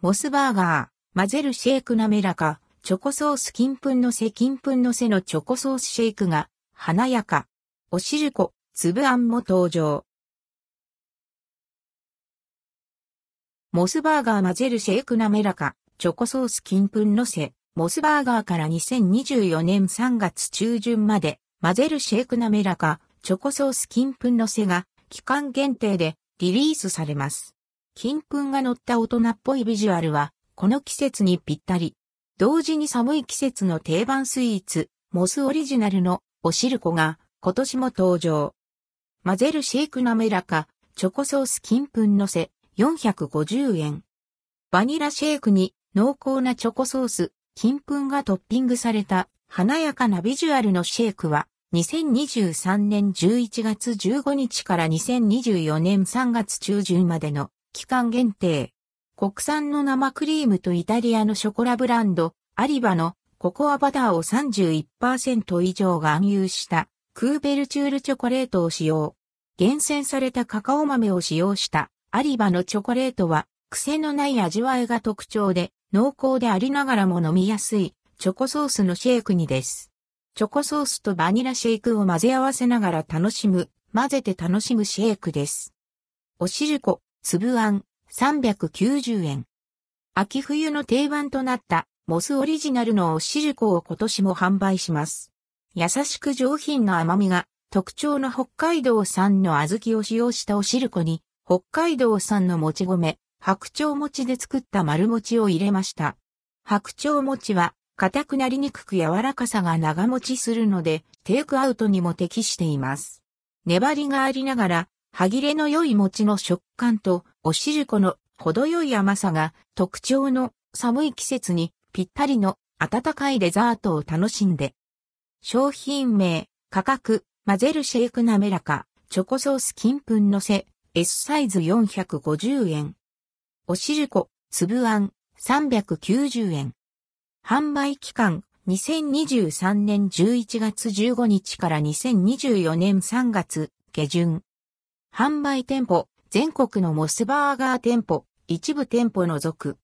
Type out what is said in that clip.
モスバーガー、混ぜるシェイク滑らか、チョコソース金粉のせ金粉のせのチョコソースシェイクが華やか。おしるこ、粒あんも登場。モスバーガー混ぜるシェイク滑らか、チョコソース金粉のせ、モスバーガーから2024年3月中旬まで、混ぜるシェイク滑らか、チョコソース金粉のせが、期間限定でリリースされます。金粉が乗った大人っぽいビジュアルは、この季節にぴったり。同時に寒い季節の定番スイーツ、モスオリジナルのおしるこが今年も登場。混ぜるシェイク滑らか、チョコソース金粉のせ、450円。バニラシェイクに濃厚なチョコソース、金粉がトッピングされた華やかなビジュアルのシェイクは、2023年11月15日から2024年3月中旬までの期間限定。国産の生クリームとイタリアのショコラブランド、アリバのココアバターを31%以上が暗誘したクーベルチュールチョコレートを使用。厳選されたカカオ豆を使用したアリバのチョコレートは癖のない味わいが特徴で濃厚でありながらも飲みやすいチョコソースのシェイクにです。チョコソースとバニラシェイクを混ぜ合わせながら楽しむ、混ぜて楽しむシェイクです。おしるこ、粒あん、390円。秋冬の定番となったモスオリジナルのおしるこを今年も販売します。優しく上品な甘みが特徴の北海道産の小豆を使用したおしるこに北海道産のもち米、白鳥餅で作った丸餅を入れました。白鳥餅は硬くなりにくく柔らかさが長持ちするのでテイクアウトにも適しています。粘りがありながら歯切れの良い餅の食感とおしるこの程よい甘さが特徴の寒い季節にぴったりの温かいデザートを楽しんで。商品名、価格、混ぜるシェイク滑らか、チョコソース金粉のせ、S サイズ450円。おしるこ、粒あん、390円。販売期間、2023年11月15日から2024年3月下旬。販売店舗、全国のモスバーガー店舗、一部店舗除く。